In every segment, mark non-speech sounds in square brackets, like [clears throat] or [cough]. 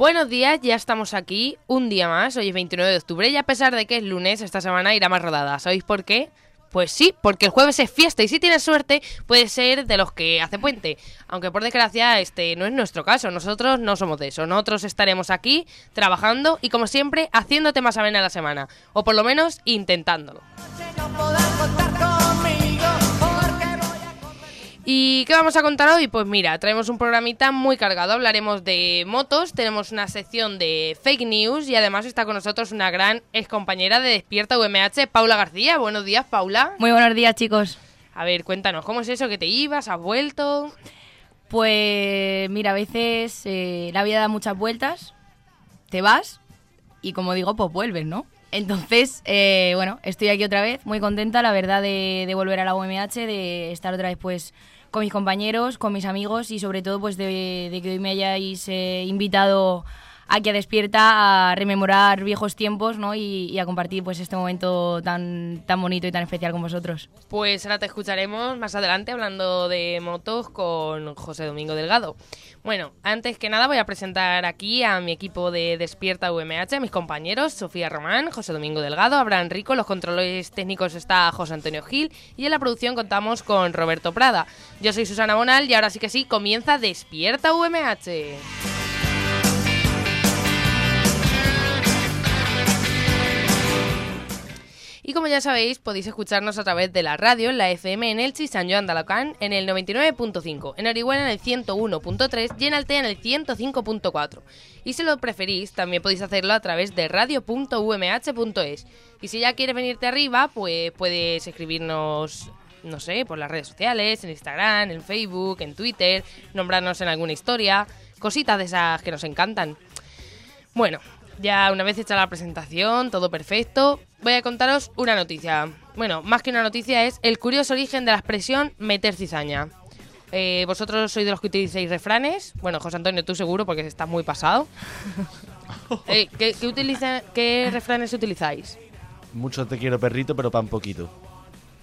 Buenos días, ya estamos aquí, un día más, hoy es 29 de octubre y a pesar de que es lunes, esta semana irá más rodada. ¿Sabéis por qué? Pues sí, porque el jueves es fiesta y si tienes suerte puede ser de los que hace puente. Aunque por desgracia este no es nuestro caso, nosotros no somos de eso. Nosotros estaremos aquí trabajando y como siempre haciéndote más amena la semana. O por lo menos intentándolo. ¿Y qué vamos a contar hoy? Pues mira, traemos un programita muy cargado. Hablaremos de motos, tenemos una sección de fake news y además está con nosotros una gran ex compañera de Despierta UMH, Paula García. Buenos días, Paula. Muy buenos días, chicos. A ver, cuéntanos, ¿cómo es eso que te ibas? ¿Has vuelto? Pues mira, a veces eh, la vida da muchas vueltas, te vas y como digo, pues vuelves, ¿no? Entonces, eh, bueno, estoy aquí otra vez, muy contenta, la verdad, de, de volver a la UMH, de estar otra vez pues con mis compañeros, con mis amigos y sobre todo pues de, de que hoy me hayáis eh, invitado a Despierta a rememorar viejos tiempos, ¿no? Y, y a compartir pues este momento tan, tan bonito y tan especial con vosotros. Pues ahora te escucharemos más adelante hablando de motos con José Domingo Delgado. Bueno, antes que nada voy a presentar aquí a mi equipo de Despierta UMH, a mis compañeros, Sofía Román, José Domingo Delgado, Abraham Rico, los controles técnicos está José Antonio Gil y en la producción contamos con Roberto Prada. Yo soy Susana Bonal y ahora sí que sí, comienza Despierta UMH. Y como ya sabéis, podéis escucharnos a través de la radio en la FM en Elche y San Joan de Alacant en el 99.5, en Orihuela en el 101.3 y en Altea en el 105.4. Y si lo preferís, también podéis hacerlo a través de radio.umh.es. Y si ya quieres venirte arriba, pues puedes escribirnos no sé, por las redes sociales, en Instagram, en Facebook, en Twitter, nombrarnos en alguna historia, cositas de esas que nos encantan. Bueno, ya una vez hecha la presentación, todo perfecto, voy a contaros una noticia. Bueno, más que una noticia es el curioso origen de la expresión meter cizaña. Eh, ¿Vosotros sois de los que utilizáis refranes? Bueno, José Antonio, tú seguro porque estás muy pasado. [laughs] Eh, ¿qué, qué utiliza- ¿Qué refranes utilizáis? Mucho te quiero perrito, pero pan poquito.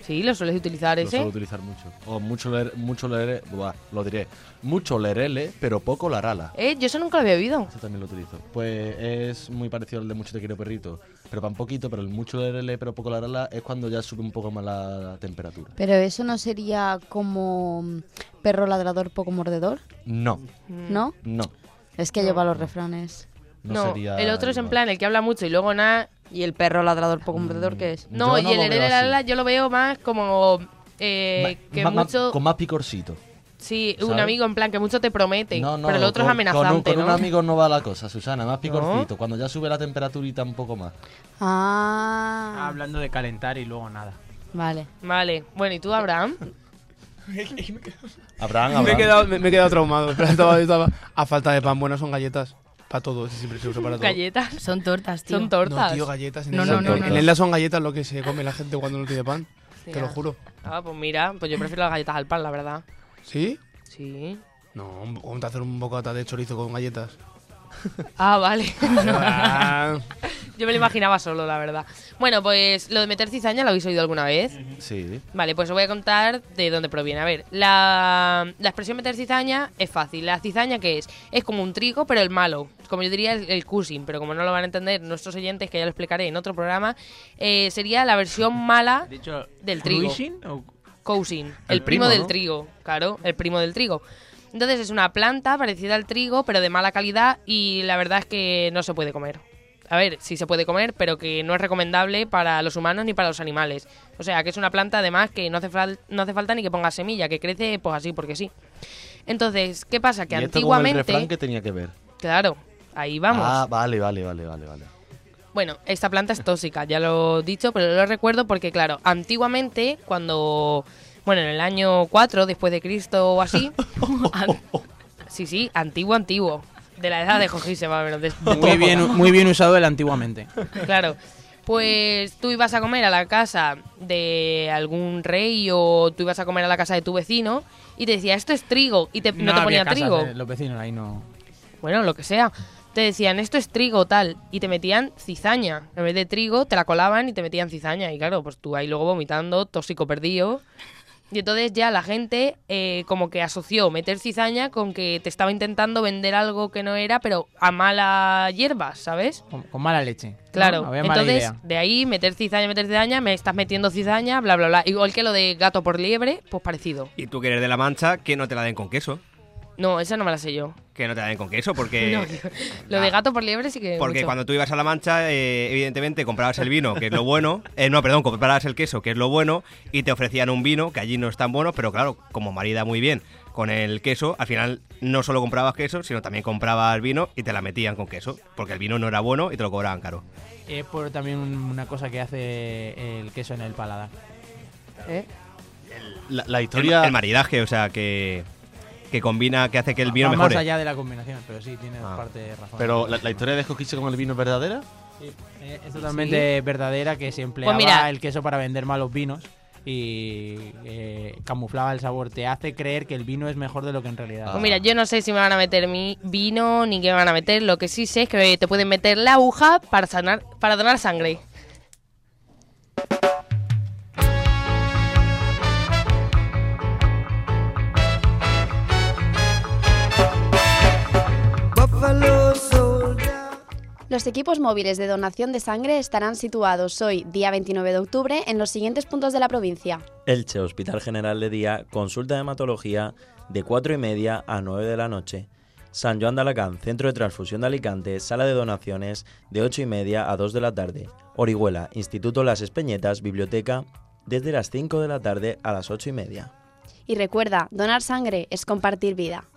Sí, lo sueles utilizar Lo ese. suelo utilizar mucho. O mucho leer, mucho leer, buah, lo diré. Mucho lerele, pero poco la rala. Eh, yo eso nunca lo había oído. Ese también lo utilizo. Pues es muy parecido al de mucho te quiero perrito, pero pan poquito, pero el mucho lerele, pero poco la rala es cuando ya sube un poco más la temperatura. Pero eso no sería como mm, perro ladrador poco mordedor, No, ¿no? no. Es que lleva los refranes. No, No, sería el otro es en plan el que habla mucho y luego nada. ¿Y el perro ladrador poco mordedor qué es? No, Yo no y el erere veo la, así. la, yo lo veo más como eh, Ma- que ma- ma- mucho. con más picorcito. Sí, un amigo en plan que mucho te promete. No, no, pero el otro con- es amenazante, con, un- con ¿no? un amigo no va la cosa, Susana, más picorcito. Cuando ya sube la temperaturita un poco más. Ah, Hablando de calentar y luego nada. vale. Vale. Bueno, ¿y tú, Abraham? [laughs] Abraham, Me he, Abraham. quedado, me, me he quedado traumado. Pero [laughs] estaba- estaba- a falta de pan, bueno, son galletas. Para todo, ese siempre se usa para todo. Galletas. Son tortas, tío. Son tortas. No, tío, galletas. En No, no, no, En. Elda son galletas lo que se come la gente cuando no tiene pan. Sí, Te lo ah. juro. Ah, pues mira, pues yo prefiero las galletas al pan, la verdad. ¿Sí? Sí. No, vamos a hacer un bocata de chorizo con galletas. Ah, vale. [laughs] Yo me lo imaginaba solo, la verdad. Bueno, pues lo de meter cizaña lo habéis oído alguna vez. Sí. Vale, pues os voy a contar de dónde proviene. A ver, la, la expresión meter cizaña es fácil. La cizaña, ¿qué es? Es como un trigo, pero el malo. Como yo diría, el, el cusin. Pero como no lo van a entender nuestros oyentes, que ya lo explicaré en otro programa, eh, sería la versión mala [laughs] Dicho, Del trigo. o- cousin. El, El primo, primo, del ¿no? trigo. Claro, el primo del trigo. Entonces es una planta parecida al trigo, pero de mala calidad y la verdad es que no se puede comer. A ver, sí se puede comer, pero que no es recomendable para los humanos ni para los animales. O sea, que es una planta además que no hace, fal- no hace falta ni que ponga semilla, que crece pues así porque sí. Entonces, ¿qué pasa? Que y esto con el antiguamente... refrán que tenía que ver. Claro, ahí vamos. Ah, vale, vale, vale, vale, vale. Bueno, esta planta es tóxica, ya lo he dicho, pero lo recuerdo porque, claro, antiguamente, cuando, bueno, en el año 4 después de Cristo o así, [laughs] an- sí, sí, antiguo, antiguo, de la edad de Jorge más o menos, de- de Muy bien, muy bien usado el antiguamente. Claro. Pues tú ibas a comer a la casa de algún rey o tú ibas a comer a la casa de tu vecino y te decía, esto es trigo, y te- no, te ponía trigo. de Los vecinos ahí no. Bueno, lo que sea. Te decían, esto es trigo tal, y te metían cizaña. En vez de trigo, te la colaban y te metían cizaña. Y claro, pues tú ahí luego vomitando, tóxico perdido. Y entonces ya la gente eh, como que asoció meter cizaña con que te estaba intentando vender algo que no era, pero a mala hierba, ¿sabes? Con, con mala leche. Claro, Había mala entonces de ahí meter cizaña, meter cizaña, me estás metiendo cizaña, bla, bla, bla. Igual que lo de gato por liebre, pues parecido. Y tú que eres de La Mancha, que no te la den con queso. No, esa no me la sé yo. Que no te la den con queso, porque... [laughs] No, lo de gato por liebre sí que... Porque mucho. cuando tú ibas a La Mancha, eh, evidentemente comprabas el vino, que es lo bueno. Eh, no, perdón, comprabas el queso, que es lo bueno, y te ofrecían un vino, que allí no es tan bueno, pero claro, como marida muy bien con el queso, al final no solo comprabas queso, sino también comprabas vino y te la metían con queso, porque el vino no era bueno y te lo cobraban caro. Es por también un- una cosa que hace el queso en el paladar. ¿Eh? La, la El, historia... el maridaje, o sea, que, que combina, que hace que el vino Va mejore. más allá de la combinación, pero sí, tiene Ah. parte de razón. Pero la, la historia de escoquirse con el vino es verdadera. Sí, eh, es totalmente verdadera que se empleaba Pues mira. el queso para vender malos vinos y eh, camuflaba el sabor. Te hace creer que el vino es mejor de lo que en realidad. Pues mira, yo no sé si me van a meter mi vino ni qué me van a meter. Lo que sí sé es que te pueden meter la aguja para sanar, para donar sangre. Los equipos móviles de donación de sangre estarán situados hoy, día 29 de octubre, en los siguientes puntos de la provincia. Elche, Hospital General de Día, consulta de hematología de 4 y media a 9 de la noche. San Joan de Alacant, Centro de Transfusión de Alicante, sala de donaciones de 8 y media a 2 de la tarde. Orihuela, Instituto Las Espeñetas, Biblioteca, desde las 5 de la tarde a las 8 y media. Y recuerda, donar sangre es compartir vida.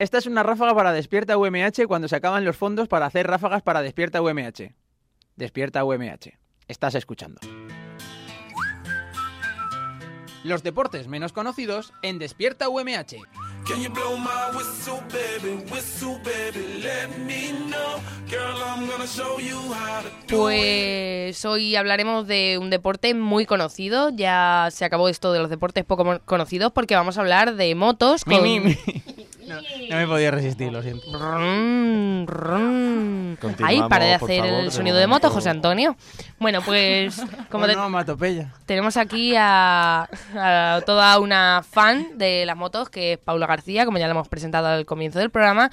Esta es una ráfaga para Despierta UMH cuando se acaban los fondos para hacer ráfagas para Despierta UMH. Despierta UMH. Estás escuchando. Los deportes menos conocidos en Despierta UMH. Pues hoy hablaremos de un deporte muy conocido. Ya se acabó esto de los deportes poco conocidos porque vamos a hablar de motos. Mi, con- mi, mi. [laughs] No, no me podía resistir, lo siento. Ahí, para de hacer favor, el sonido de moto. José Antonio. Bueno, pues [laughs] como te- no, Matopeya. tenemos aquí a, a toda una fan de las motos, que es Paula García, como ya la hemos presentado al comienzo del programa,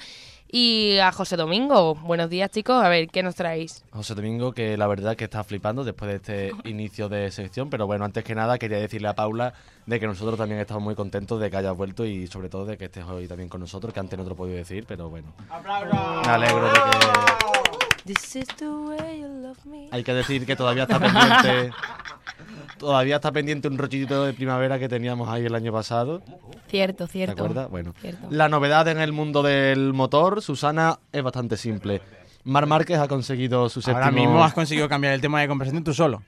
y a José Domingo. Buenos días, chicos. A ver, ¿qué nos traéis? José Domingo, que la verdad que está flipando después de este [laughs] inicio de sección, pero bueno, antes que nada quería decirle a Paula de que nosotros también estamos muy contentos de que hayas vuelto y sobre todo de que estés hoy también con nosotros, que antes no te lo podido decir, pero bueno. Me alegro de que... This is the way you love me. Hay que decir que todavía está pendiente... Todavía está pendiente un rollito de primavera que teníamos ahí el año pasado. Cierto, ¿Te cierto. acuerdas? Bueno. Cierto. La novedad en el mundo del motor, Susana, es bastante simple. Mar Márquez ha conseguido su séptimo... Ahora mismo has conseguido cambiar el tema de conversación tú solo.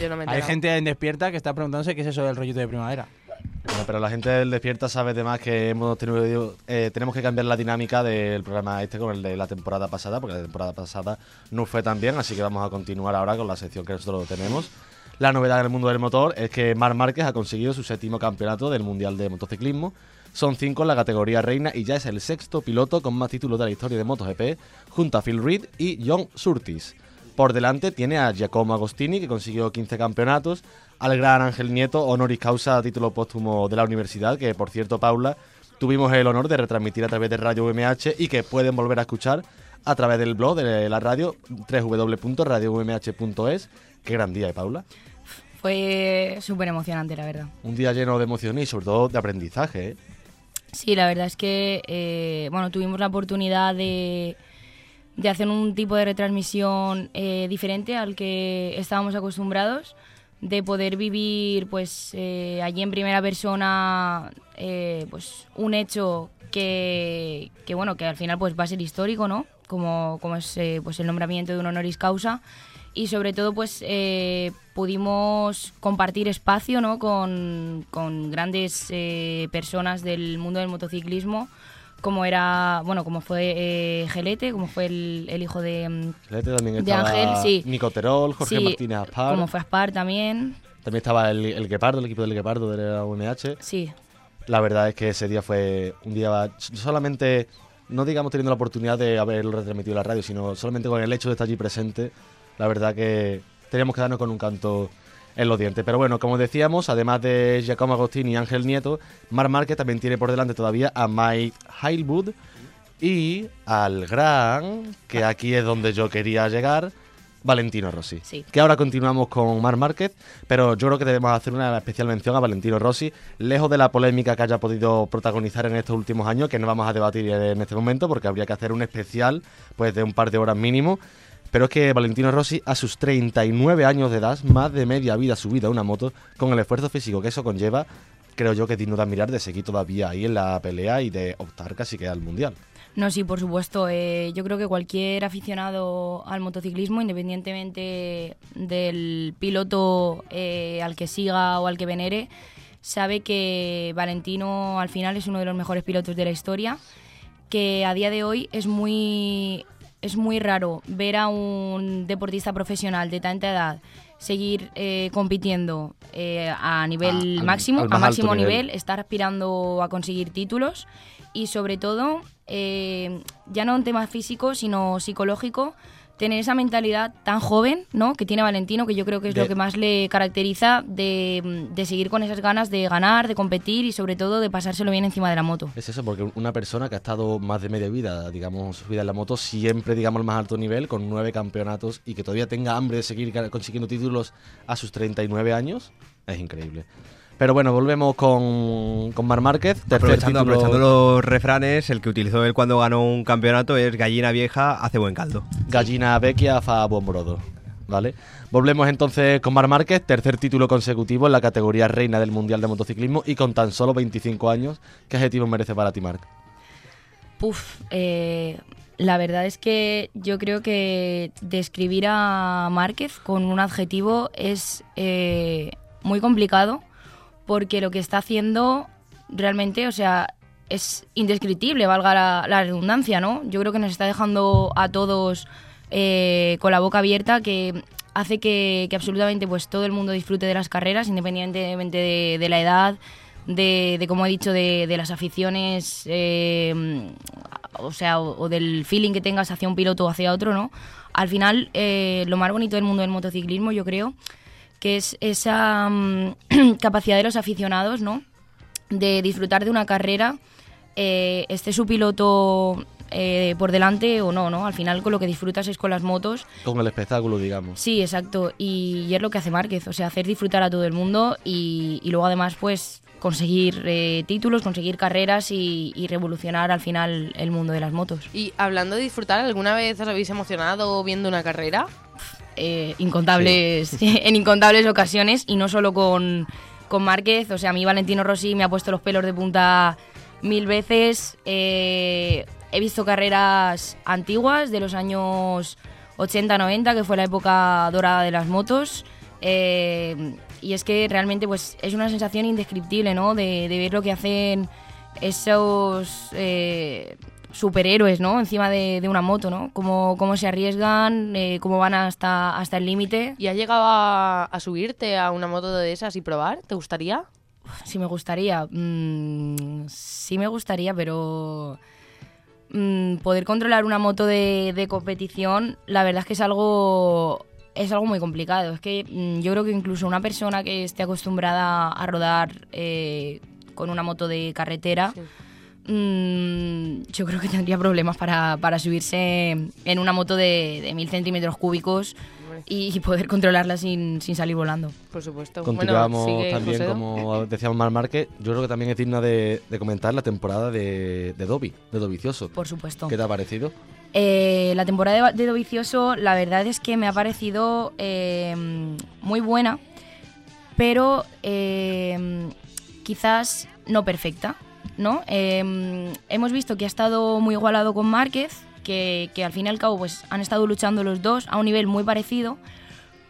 Yo no me he Hay gente en Despierta que está preguntándose qué es eso del rollito de primavera. Bueno, pero la gente del Despierta sabe además que hemos tenido, eh, tenemos que cambiar la dinámica del programa este con el de la temporada pasada, porque la temporada pasada no fue tan bien, así que vamos a continuar ahora con la sección que nosotros tenemos. La novedad en el mundo del motor es que Marc Márquez ha conseguido su séptimo campeonato del Mundial de Motociclismo. Son cinco en la categoría reina y ya es el sexto piloto con más títulos de la historia de MotoGP, junto a Phil Reed y John Surtees. Por delante tiene a Giacomo Agostini, que consiguió 15 campeonatos, al gran Ángel Nieto, honoris causa a título póstumo de la universidad, que por cierto, Paula, tuvimos el honor de retransmitir a través de Radio UMH y que pueden volver a escuchar a través del blog de la radio www.radioumh.es. Qué gran día, ¿eh, Paula? Fue súper emocionante, la verdad. Un día lleno de emociones y sobre todo de aprendizaje. ¿eh? Sí, la verdad es que, eh, bueno, tuvimos la oportunidad de, de hacer un tipo de retransmisión eh, diferente al que estábamos acostumbrados, de poder vivir pues eh, allí en primera persona eh, pues un hecho que, que, bueno que al final pues va a ser histórico, ¿no? Como, como es pues el nombramiento de un honoris causa y sobre todo pues pudimos compartir espacio ¿no? con, con grandes personas del mundo del motociclismo como era bueno como fue eh, Gelete como fue el, el hijo de, mm, Gelete también de Ángel sí Nico Terol, Jorge Sí, Martínez Aspar. como fue Aspar también También estaba el, el Guepardo, el equipo del Guepardo de la UMH. sí La verdad es que ese día fue un día solamente, no digamos teniendo la oportunidad de haberlo retransmitido en la radio, sino solamente con el hecho de estar allí presente, la verdad que teníamos que darnos con un canto en los dientes. Pero bueno, como decíamos, además de Giacomo Agostini y Ángel Nieto, Mar Márquez también tiene por delante todavía a Mike Heilwood y al gran, que aquí es donde yo quería llegar, Valentino Rossi. Sí. Que ahora continuamos con Mar Márquez, pero yo creo que debemos hacer una especial mención a Valentino Rossi, lejos de la polémica que haya podido protagonizar en estos últimos años, que no vamos a debatir en este momento, porque habría que hacer un especial pues de un par de horas mínimo. Pero es que Valentino Rossi, a sus 39 años de edad, más de media vida subida a una moto, con el esfuerzo físico que eso conlleva, creo yo que es digno de admirar de seguir todavía ahí en la pelea y de optar casi que al mundial. No, sí, por supuesto. eh, yo creo que cualquier aficionado al motociclismo, independientemente del piloto eh, al que siga o al que venere, sabe que Valentino al final es uno de los mejores pilotos de la historia, que a día de hoy es muy, es muy raro ver a un deportista profesional de tanta edad seguir eh, compitiendo eh, a nivel A- al- máximo, al a máximo nivel, estar aspirando a conseguir títulos y sobre todo, eh, ya no en tema físico, sino psicológico, tener esa mentalidad tan joven ¿no? que tiene Valentino, que yo creo que es De- lo que más le caracteriza de, de seguir con esas ganas de ganar, de competir y sobre todo de pasárselo bien encima de la moto. Es eso, porque una persona que ha estado más de media vida, digamos, su vida en la moto, siempre, digamos, al más alto nivel, con nueve campeonatos y que todavía tenga hambre de seguir consiguiendo títulos a sus 39 años, es increíble. Pero bueno, volvemos con, con Mar Márquez, Aprovechando, título- aprovechando los refranes, el que utilizó él cuando ganó un campeonato es gallina vieja hace buen caldo. Gallina vecchia fa buon brodo. ¿Vale? Volvemos entonces con Mar Márquez, tercer título consecutivo en la categoría reina del Mundial de Motociclismo y con tan solo 25 años. ¿Qué adjetivo merece para ti, Marc? Puf, eh, la verdad es que yo creo que describir a Márquez con un adjetivo es eh, muy complicado porque lo que está haciendo realmente, o sea, es indescriptible, valga la, redundancia, ¿no? Yo creo que nos está dejando a todos eh, con la boca abierta que hace que, absolutamente pues todo el mundo disfrute de las carreras, independientemente de, la edad, de, como he dicho, de, las aficiones, eh, o sea, o del feeling que tengas hacia un piloto o hacia otro, ¿no? Al final, eh, lo más bonito del mundo del motociclismo, yo creo, que es esa mm, [clears throat] capacidad de los aficionados, ¿no? De disfrutar de una carrera, eh, esté su piloto eh, por delante o no, ¿no? Al final con lo que disfrutas es con las motos. Con el espectáculo, digamos. Sí, exacto. Y, y es lo que hace Márquez, o sea, hacer disfrutar a todo el mundo y, y luego además, pues, conseguir eh, títulos, conseguir carreras y, y revolucionar al final el mundo de las motos. Y hablando de disfrutar, ¿alguna vez os habéis emocionado viendo una carrera? Eh, incontables [laughs] en incontables ocasiones y no solo con, con Márquez. O sea, a mí Valentino Rossi me ha puesto los pelos de punta mil veces. Eh, he visto carreras antiguas de los años 80-90, que fue la época dorada de las motos. Eh, y es que realmente pues es una sensación indescriptible, ¿no? De, de ver lo que hacen esos eh, superhéroes, ¿no? Encima de, de una moto, ¿no? Cómo, cómo se arriesgan, eh, cómo van hasta, hasta el límite. ¿Y has llegado a, a subirte a una moto de esas y probar? ¿Te gustaría? Sí me gustaría. Mm, sí me gustaría, pero mm, poder controlar una moto de, de competición, la verdad es que es algo es algo muy complicado. Es que mm, yo creo que incluso una persona que esté acostumbrada a rodar eh, con una moto de carretera, mm, yo creo que tendría problemas para, para subirse en una moto de, de mil centímetros cúbicos y, y poder controlarla sin, sin salir volando. por supuesto. Continuamos Bueno, sigue también, como decíamos Mar Márquez, yo creo que también es digna de, de comentar la temporada de, de Dobby, de Dovicioso. Por supuesto. ¿Qué te ha parecido? Eh, la temporada de, de Dovicioso, la verdad es que me ha parecido eh, muy buena, pero eh, quizás no perfecta, ¿no? Eh, hemos visto que ha estado muy igualado con Márquez, que, que al fin y al cabo pues, han estado luchando los dos a un nivel muy parecido,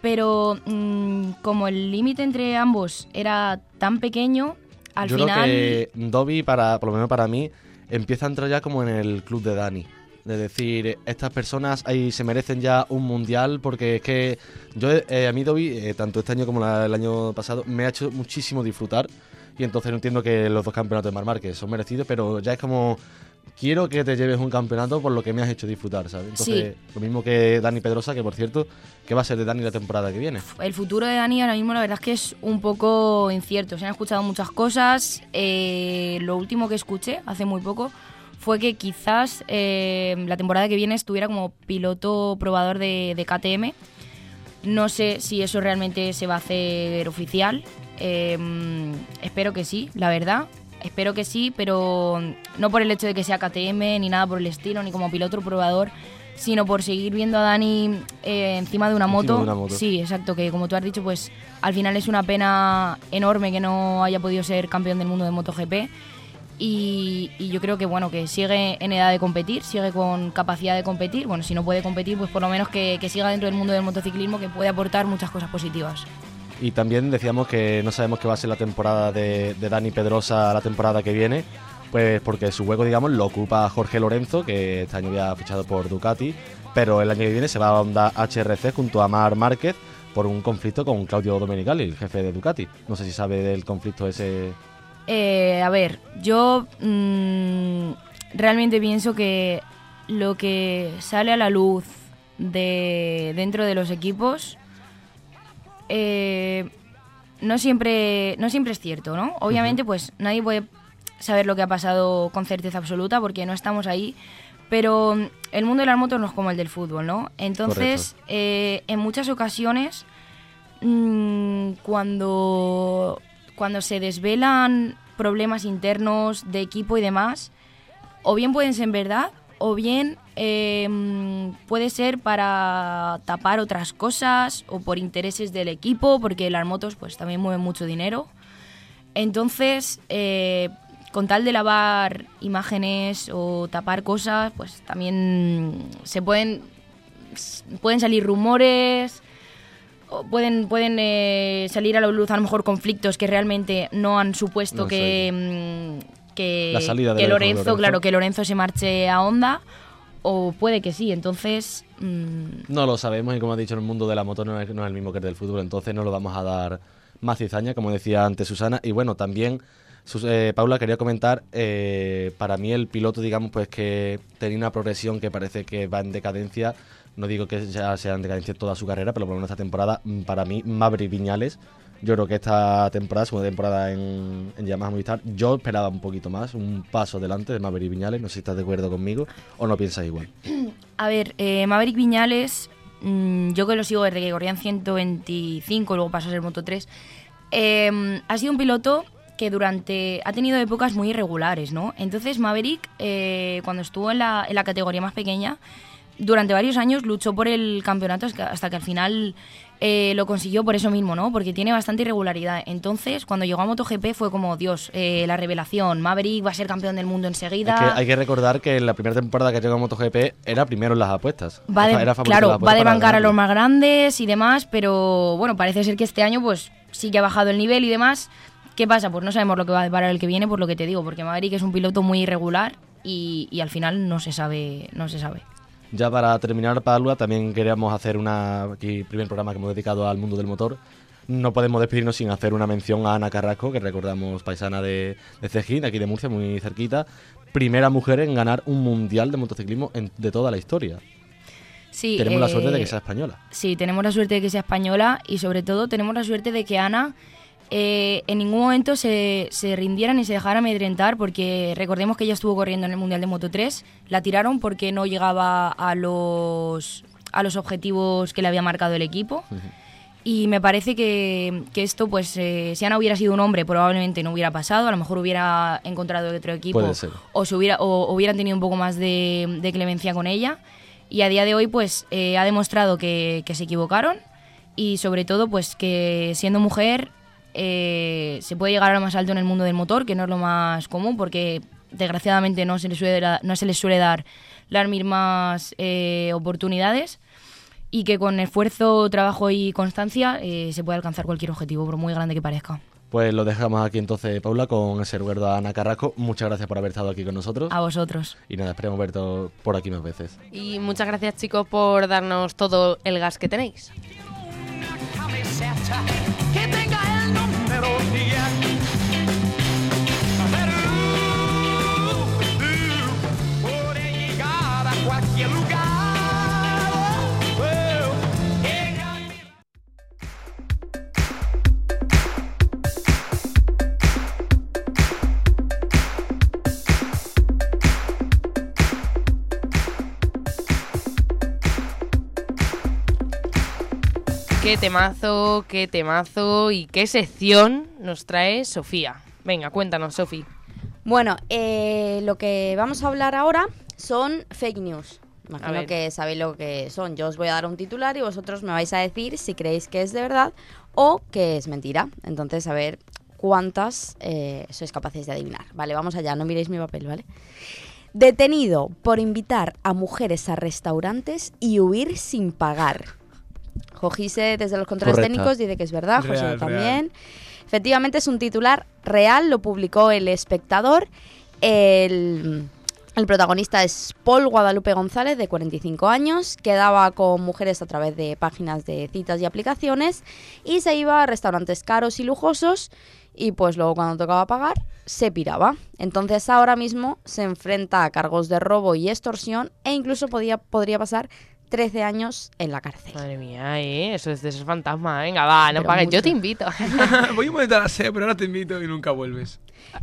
pero mm, como el límite entre ambos era tan pequeño, al yo final... creo que Dobby, para, por lo menos para mí, empieza a entrar ya como en el club de Dani. De decir, estas personas ahí se merecen ya un mundial porque es que yo, eh, a mí Dobby, eh, tanto este año como la- el año pasado, me ha hecho muchísimo disfrutar y entonces no entiendo que los dos campeonatos de Mar Márquez son merecidos, pero ya es como, quiero que te lleves un campeonato por lo que me has hecho disfrutar, ¿sabes? Entonces, lo mismo que Dani Pedrosa, que por cierto, ¿qué va a ser de Dani la temporada que viene? El futuro de Dani ahora mismo la verdad es que es un poco incierto. Se han escuchado muchas cosas. Eh, lo último que escuché hace muy poco fue que quizás eh, la temporada que viene estuviera como piloto probador de, de KTM. No sé si eso realmente se va a hacer oficial. Eh, espero que sí, la verdad. Espero que sí, pero no por el hecho de que sea KTM ni nada por el estilo, ni como piloto probador, sino por seguir viendo a Dani eh, encima de una Encima moto. de una moto. Sí, exacto, que como tú has dicho, pues al final es una pena enorme que no haya podido ser campeón del mundo de MotoGP. Y, y yo creo que bueno que sigue en edad de competir, sigue con capacidad de competir. Bueno, si no puede competir, pues por lo menos que, que siga dentro del mundo del motociclismo, que puede aportar muchas cosas positivas. Y también decíamos que no sabemos qué va a ser la temporada de, Dani Pedrosa la temporada que viene, pues porque su hueco, digamos, lo ocupa Jorge Lorenzo, que este año ya ha fichado por Ducati, pero el año que viene se va a Honda HRC junto a Mar Márquez por un conflicto con Claudio Domenicali, el jefe de Ducati. No sé si sabe del conflicto ese. Eh, a ver, yo mm, realmente pienso que lo que sale a la luz de dentro de los equipos eh, no siempre no siempre es cierto, ¿no? Obviamente, pues nadie puede saber lo que ha pasado con certeza absoluta porque no estamos ahí. Pero mm, el mundo de las motos no es como el del fútbol, ¿no? Entonces, eh, en muchas ocasiones, mm, cuando, cuando se desvelan problemas internos de equipo y demás, o bien pueden ser verdad, o bien eh, mm, puede ser para tapar otras cosas o por intereses del equipo, porque las motos pues también mueven mucho dinero. Entonces, eh, con tal de lavar imágenes o tapar cosas, pues también se pueden pueden salir rumores, o pueden pueden eh, salir a la luz a lo mejor conflictos que realmente no han supuesto No, que mm, que, La salida de que Lorenzo. Lorenzo, claro, que Lorenzo se marche a Honda o puede que sí. Entonces, mm, No lo sabemos y como ha dicho, el mundo de la moto no es, no es el mismo que el del fútbol, entonces no lo vamos a dar más cizaña, como decía antes Susana. Y bueno, también, eh, Paula, quería comentar, eh, para mí el piloto, digamos, pues que tenía una progresión que parece que va en decadencia. No digo que ya sea en decadencia toda su carrera, pero por lo menos esta temporada, mm, para mí, Maverick Viñales. Yo creo que esta temporada, segunda temporada en, en Yamaha Movistar, yo esperaba un poquito más, un paso adelante de Maverick Viñales. No sé si estás de acuerdo conmigo o no piensas igual. [clears throat] a ver, eh, Maverick Viñales, mm, yo que lo sigo desde que corrían 125, luego pasó a ser Moto 3, eh, ha sido un piloto que durante ha tenido épocas muy irregulares, ¿no? Entonces Maverick, eh, cuando estuvo en la, en la categoría más pequeña, durante varios años luchó por el campeonato hasta que al final eh, lo consiguió por eso mismo, ¿no? Porque tiene bastante irregularidad. Entonces, cuando llegó a MotoGP fue como, Dios, eh, la revelación, Maverick va a ser campeón del mundo enseguida. Es que hay que recordar que en la primera temporada que llegó a MotoGP era primero en las apuestas. Va de, Era claro, va de bancar a los más grandes y demás, pero bueno, parece ser que este año pues sí que ha bajado el nivel y demás. ¿Qué pasa? Pues no sabemos lo que va a deparar el que viene, por lo que te digo, porque Maverick es un piloto muy irregular y, y al final no se sabe, no se sabe. Ya para terminar, Paula, también queríamos hacer una aquí primer programa que hemos dedicado al mundo del motor. No podemos despedirnos sin hacer una mención a Ana Carrasco, que recordamos paisana de, de Cejín, aquí de Murcia, muy cerquita. Primera mujer en ganar un mundial de motociclismo en- de toda la historia. Sí, Tenemos la eh, suerte de que sea española. Sí, tenemos la suerte de que sea española y sobre todo tenemos la suerte de que Ana eh, en ningún momento se, se rindiera ni se dejara amedrentar porque recordemos que ella estuvo corriendo en el Mundial de Moto 3, la tiraron porque no llegaba a los a los objetivos que le había marcado el equipo. Y me parece que, que esto, pues, eh, si Ana hubiera sido un hombre, probablemente no hubiera pasado. A lo mejor hubiera encontrado otro equipo. Puede ser. O, se hubiera, o hubieran tenido un poco más de, de clemencia con ella. Y a día de hoy, pues, eh, ha demostrado que, que se equivocaron. Y sobre todo, pues, que siendo mujer eh, se puede llegar a lo más alto en el mundo del motor, que no es lo más común, porque desgraciadamente no se les suele, da- no se les suele dar las mismas eh, oportunidades y que con esfuerzo, trabajo y constancia eh, se puede alcanzar cualquier objetivo, por muy grande que parezca. Pues lo dejamos aquí entonces, Paula, con ese recuerdo a Ana Carrasco. Muchas gracias por haber estado aquí con nosotros. A vosotros. Y nada, esperemos verte por aquí más veces. Y muchas gracias chicos por darnos todo el gas que tenéis. Qué temazo, qué temazo y qué sección nos trae Sofía. Venga, cuéntanos, Sofi. Bueno, eh, lo que vamos a hablar ahora son fake news. Imagino que sabéis lo que son. Yo os voy a dar un titular y vosotros me vais a decir si creéis que es de verdad o que es mentira. Entonces, a ver cuántas eh, sois capaces de adivinar. Vale, vamos allá, no miréis mi papel, ¿vale? Detenido por invitar a mujeres a restaurantes y huir sin pagar. Jojise desde los controles Correcta. técnicos dice que es verdad, Real, José real. también. Efectivamente es un titular real, lo publicó el espectador. El, el protagonista es Paul Guadalupe González, de 45 años, quedaba con mujeres a través de páginas de citas y aplicaciones y se iba a restaurantes caros y lujosos y pues luego cuando tocaba pagar se piraba. Entonces ahora mismo se enfrenta a cargos de robo y extorsión e incluso podía, podría pasar 13 años en la cárcel. Madre mía, ¿eh? Eso es de esos fantasmas. Venga, va, no Pero pagues. Yo te invito. [laughs] [laughs] Voy a intentar hacer, pero ahora te invito y nunca vuelves.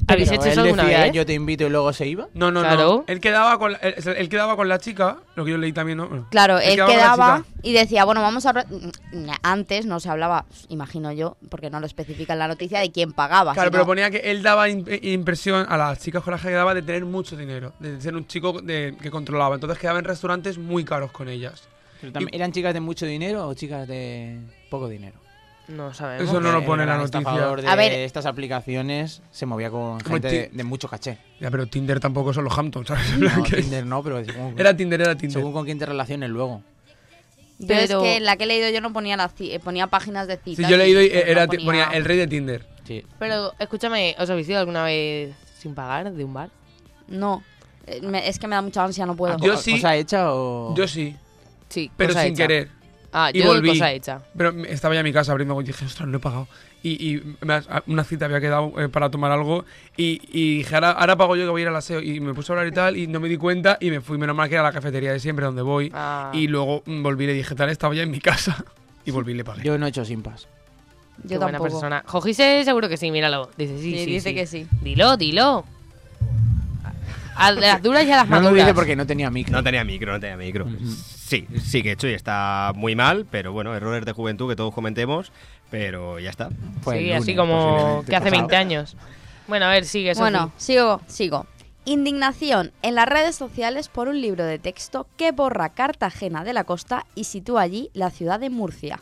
¿Habéis Pero hecho eso él alguna decía, vez? Yo te invito y luego se iba. No, no, Claro. no. Él quedaba, con la, él, él quedaba con la chica, lo que yo leí también, ¿no? Bueno. Claro, él quedaba con la quedaba chica. y decía, bueno, vamos a... re- Antes no se hablaba, imagino yo, porque no lo especifica en la noticia, de quién pagaba. Claro, sino- pero ponía que él daba eh, impresión a las chicas con las que quedaba de tener mucho dinero, de ser un chico de- que controlaba. Entonces quedaba en restaurantes muy caros con ellas. Pero también- ¿Eran chicas de mucho dinero o chicas de poco dinero? No sabemos. Eso no lo pone la noticia. de A ver. estas aplicaciones se movía con gente de, de mucho caché. Ya, pero Tinder tampoco son los Hamptons, ¿sabes? No, [laughs] Tinder no, pero según, [laughs] Era Tinder, era Tinder. según con quién te relaciones luego. Pero es que la que he leído yo no ponía, la eh, ponía páginas de citas. Si yo he leído, y no era, ponía- ponía el rey de Tinder. Sí. Pero, escúchame, ¿os habéis ido alguna vez sin pagar de un bar? No, Eh, me- es que me da mucha ansia, no puedo. Yo sí. ¿Cosa hecha o...? Yo sí, Sí, pero sin hecha. querer. Ah, Y yo volví. cosa hecha. Pero estaba ya en mi casa abriendo y dije, ostras, no he pagado. Y, y me ha- una cita había quedado eh, para tomar algo. Y, y dije, ahora, ahora pago yo que voy a ir al aseo. Y me puse a hablar y tal. Y no me di cuenta. Y me fui, menos mal que era la cafetería de siempre donde voy. Ah. Y luego mm, volví y le dije, tal, estaba ya en mi casa. Y volví y le pagué. Yo no he hecho sin pas. Qué yo buena tampoco. persona. Jojise seguro que sí, míralo. Dice sí, Sí, sí, dice sí. que sí. Dilo, dilo. A las duras y a las No lo maduras. dice porque no tenía micro. No tenía micro, no tenía micro. Sí, sí que he hecho y está muy mal, pero bueno, errores de juventud que todos comentemos, pero ya está. Sí, lunes, así como que hace pasado. 20 años. Bueno, a ver, sigue, Sofi. Bueno, sigo, sigo. Indignación en las redes sociales por un libro de texto que borra Cartagena de la Costa y sitúa allí la ciudad de Murcia.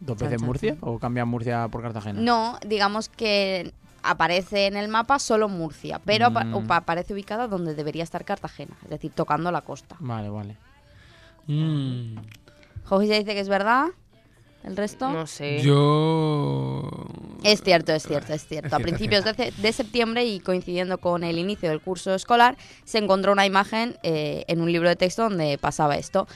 ¿Dos veces Murcia o cambian Murcia por Cartagena? No, digamos que aparece en el mapa solo Murcia, pero Mm. aparece ubicada donde debería estar Cartagena, es decir, tocando la costa. Vale, vale. Mm. Jorge ya dice que es verdad. ¿El resto? No sé. Yo. Es cierto, es cierto, es cierto. A principios de, septiembre y coincidiendo con el inicio del curso escolar, se encontró una imagen eh, en un libro de texto donde pasaba esto.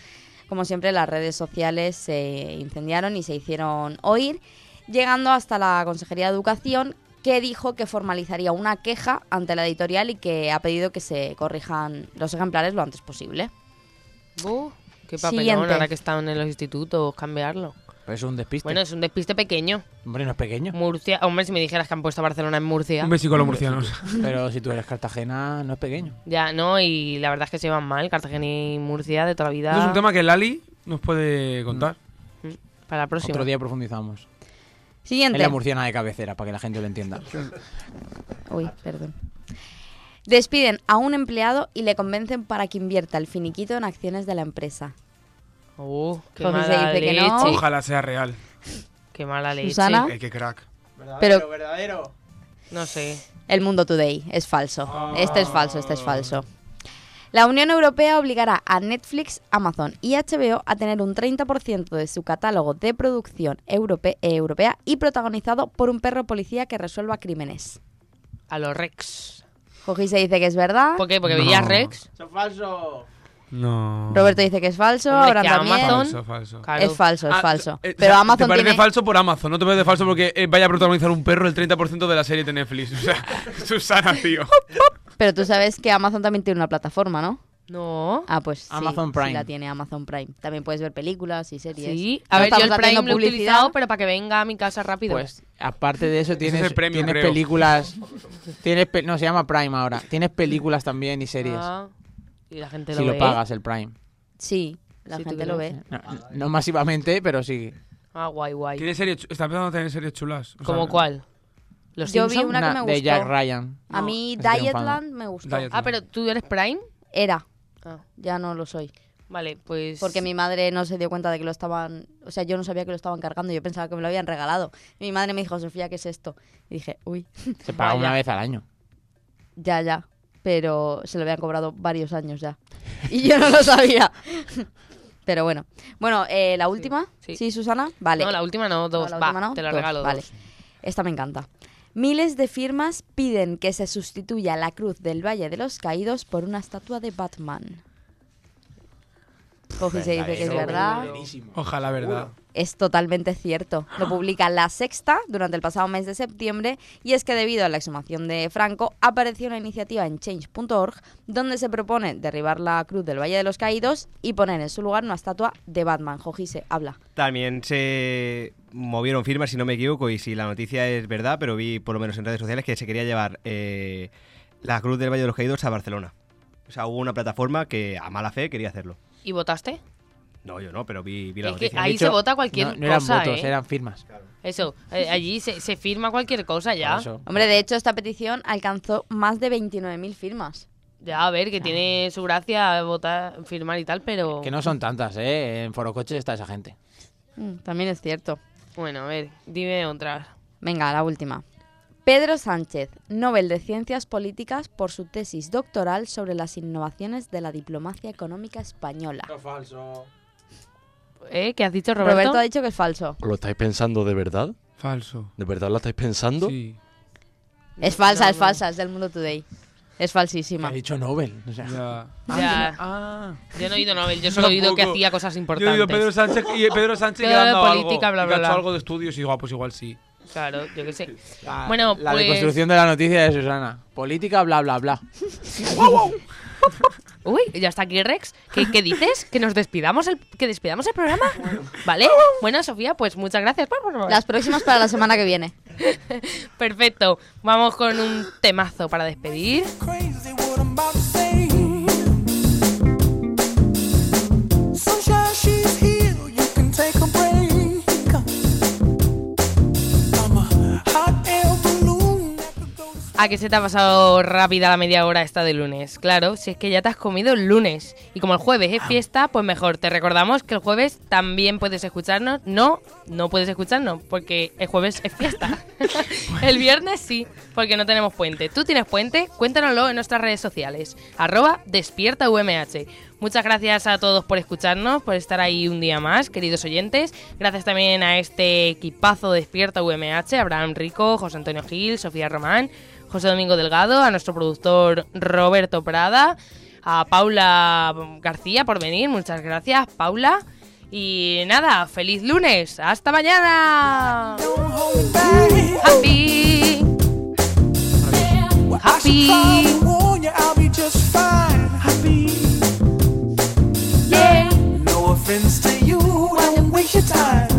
Como siempre, las redes sociales se incendiaron y se hicieron oír, llegando hasta la Consejería de Educación, que dijo que formalizaría una queja ante la editorial y que ha pedido que se corrijan los ejemplares lo antes posible. Buh, qué papelón Siguiente. ahora que están en los institutos, cambiarlo. Pero es un despiste. Bueno, es un despiste pequeño. Hombre, no es pequeño. Murcia. Hombre, si me dijeras que han puesto a Barcelona en Murcia. Un besico a los murcianos. Pero si tú eres Cartagena, no es pequeño. Ya, no, y la verdad es que se llevan mal, Cartagena y Murcia de toda la vida. Es un tema que Lali nos puede contar. Para la próxima. Otro día profundizamos. Siguiente. Es la murciana de cabecera, para que la gente lo entienda. Uy, perdón. Despiden a un empleado y le convencen para que invierta el finiquito en acciones de la empresa. Uh, qué mala dice que leche. no. Ojalá sea real. [laughs] Qué mala leche. Susana. Eh, qué crack. Pero verdadero. No sé. el mundo today es falso. Este es falso, este es falso. La Unión Europea obligará a Netflix, Amazon y HBO a tener un 30% de su catálogo de producción europe- eh, europea y protagonizado por un perro policía que resuelva crímenes. A los Rex. Joji se dice que es verdad. ¿Por qué? Porque No. veías Rex. Eso es falso. No. Roberto dice que es falso. Hombre, Abraham que también. Amazon- Falso, falso. Claro. Es falso, es Ah, falso. eh, Pero o sea, Amazon Te parece tiene... falso por Amazon, no te parece falso porque eh, vaya a protagonizar un perro el 30% de la serie de Netflix. [laughs] O sea, [laughs] Susana, tío. Pero tú sabes que Amazon también tiene una plataforma, ¿no? No. Ah, pues sí, Amazon sí Prime. la tiene Amazon Prime. También puedes ver películas y series. Sí. No A ver, yo el Prime lo he utilizado, pero para que venga a mi casa rápido. Pues, aparte de eso, tienes, premio, películas. Tienes pe- no, se llama Prime ahora. Tienes películas también y series. Ah, y la gente si lo lo ve. pagas, el Prime. Sí, la Sí, gente lo ve. No, no masivamente, pero sí. Ah, guay, guay. Tiene series, está empezando a tener series chulas. O ¿Como sea, cuál? ¿Los Yo vi una que me gustó. de Jack Ryan. A mí. Dietland me gustó. Dietland. Ah, pero tú eres Prime. Era, Ah, ya no lo soy. vale, pues. Porque mi madre no se dio cuenta de que lo estaban... O sea, yo no sabía que lo estaban cargando. Yo pensaba que me lo habían regalado. Y mi madre me dijo, Sofía, ¿qué es esto? Y dije, uy, Se paga una vez al año. ya, ya. Pero se lo habían cobrado varios años ya. Y yo no lo sabía. [laughs] Pero bueno. Bueno, eh, ¿la última? sí. Susana? Vale. No, la última no, dos. la Va, última no, te la dos, regalo. Vale. dos. Esta me encanta. Miles de firmas piden que se sustituya la cruz del Valle de los Caídos por una estatua de Batman. Coge se dice que es verdad. Ojalá, verdad. Es totalmente cierto. Lo publica La Sexta durante el pasado mes de septiembre y es que debido a la exhumación de Franco apareció una iniciativa en change.org donde se propone derribar la cruz del Valle de los Caídos y poner en su lugar una estatua de Batman. Jojise, habla. También se movieron firmas, si no me equivoco, y si la noticia es verdad, pero vi por lo menos en redes sociales que se quería llevar eh, la Cruz del Valle de los Caídos a Barcelona. O sea, hubo una plataforma que a mala fe quería hacerlo. ¿Y votaste? No, yo no, pero vi, vi la Es que noticia. ahí se vota cualquier no, no eran cosa, votos, ¿eh? eran firmas. Eso, eh, allí se, se firma cualquier cosa ya. Hombre, de hecho, esta petición alcanzó más de 29.000 firmas. Ya, a ver, que tiene su gracia votar, firmar y tal, pero... Que no son tantas, ¿eh? En Forocoches está esa gente. Mm, también es cierto. Bueno, a ver, dime otra. Venga, la última. Pedro Sánchez, Nobel de Ciencias Políticas por su tesis doctoral sobre las innovaciones de la diplomacia económica española. falso. ¿Eh? ¿Qué has dicho, Roberto? Roberto? ha dicho que es falso. ¿Lo estáis pensando de verdad? Falso. ¿De verdad lo estáis pensando? Sí. Es falsa, No, es no. falsa, es del Mundo Today. Es Ha falsísima. dicho Nobel. O sea, Ya. Ya. Ah. Yo no he oído Nobel, yo solo he oído que hacía cosas Yo he importantes. oído Pedro Sánchez y Pedro Sánchez ha dado política, algo, bla, bla, ha hecho bla. algo de estudios y digo, ah, pues igual sí. Claro, yo qué sé. [laughs] La, Bueno, la pues- deconstrucción de la noticia de Susana. Política, bla, bla, bla. [laughs] Uy, ya está aquí Rex. ¿Qué, qué dices? ¿Que nos despidamos el, que despidamos el programa? ¿Vale? Bueno, Sofía, pues muchas gracias. Las próximas para la semana que viene. [laughs] Perfecto. Vamos con un temazo para despedir. ¿A que se te ha pasado rápida la media hora esta de lunes? Claro, si es que ya te has comido el lunes. Y como el jueves es fiesta, pues mejor. Te recordamos que el jueves también puedes escucharnos. No, no puedes escucharnos, porque el jueves es fiesta. [laughs] [laughs] el viernes sí, porque no tenemos puente. ¿Tú tienes puente? Cuéntanoslo en nuestras redes sociales. Arroba despierta UMH. Muchas gracias a todos por escucharnos, por estar ahí un día más, queridos oyentes. Gracias también a este equipazo de Despierta UMH, Abraham Rico, José Antonio Gil, Sofía Román, José Domingo Delgado, a nuestro productor Roberto Prada, a Paula García por venir. Muchas gracias, Paula. Y nada, feliz lunes. Hasta mañana. Happy. Happy. Yeah. No offense to you. I waste time.